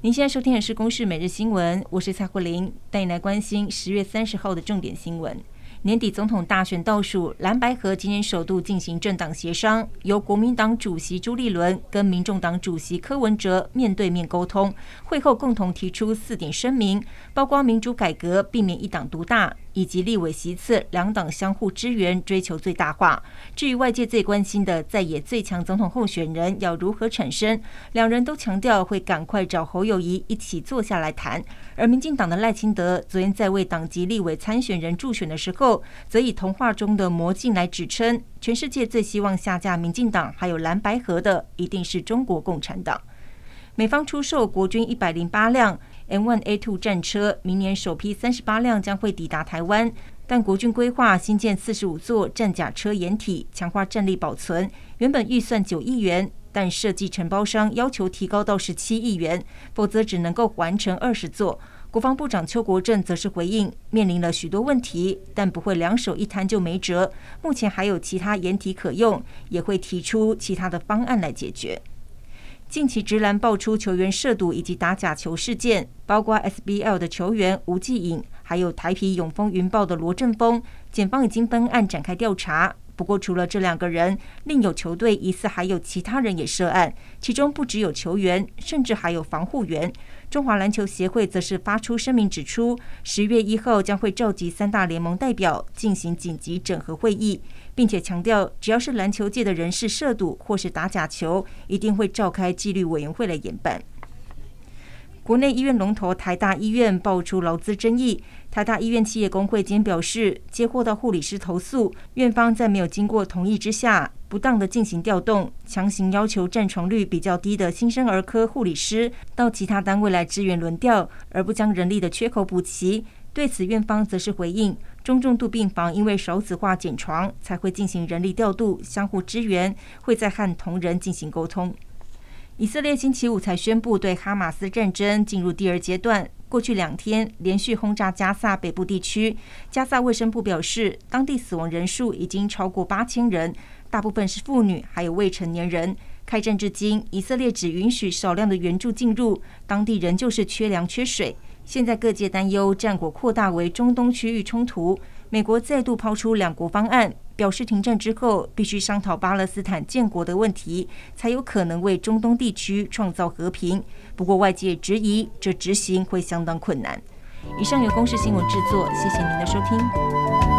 您现在收听的是《公视每日新闻》，我是蔡慧玲，带你来关心十月三十号的重点新闻。年底总统大选倒数，蓝白合今天首度进行政党协商，由国民党主席朱立伦跟民众党主席柯文哲面对面沟通，会后共同提出四点声明，包括民主改革、避免一党独大。以及立委席次，两党相互支援，追求最大化。至于外界最关心的在野最强总统候选人要如何产生，两人都强调会赶快找侯友谊一起坐下来谈。而民进党的赖清德昨天在为党籍立委参选人助选的时候，则以童话中的魔镜来指称，全世界最希望下架民进党还有蓝白河的，一定是中国共产党。美方出售国军一百零八辆 M1A2 战车，明年首批三十八辆将会抵达台湾。但国军规划新建四十五座战甲车掩体，强化战力保存。原本预算九亿元，但设计承包商要求提高到十七亿元，否则只能够完成二十座。国防部长邱国正则是回应，面临了许多问题，但不会两手一摊就没辙。目前还有其他掩体可用，也会提出其他的方案来解决。近期直篮爆出球员涉赌以及打假球事件，包括 SBL 的球员吴继颖，还有台啤永丰云豹的罗振峰，检方已经分案展开调查。不过，除了这两个人，另有球队疑似还有其他人也涉案，其中不只有球员，甚至还有防护员。中华篮球协会则是发出声明指出，十月一号将会召集三大联盟代表进行紧急整合会议。并且强调，只要是篮球界的人士涉赌或是打假球，一定会召开纪律委员会来严办。国内医院龙头台大医院爆出劳资争议，台大医院企业工会今天表示，接获到护理师投诉，院方在没有经过同意之下，不当的进行调动，强行要求占床率比较低的新生儿科护理师到其他单位来支援轮调，而不将人力的缺口补齐。对此，院方则是回应。中重度病房因为少子化减床，才会进行人力调度，相互支援，会再和同仁进行沟通。以色列星期五才宣布对哈马斯战争进入第二阶段，过去两天连续轰炸加萨北部地区。加萨卫生部表示，当地死亡人数已经超过八千人，大部分是妇女，还有未成年人。开战至今，以色列只允许少量的援助进入，当地仍旧是缺粮缺水。现在各界担忧战火扩大为中东区域冲突，美国再度抛出两国方案，表示停战之后必须商讨巴勒斯坦建国的问题，才有可能为中东地区创造和平。不过外界质疑这执行会相当困难。以上由公视新闻制作，谢谢您的收听。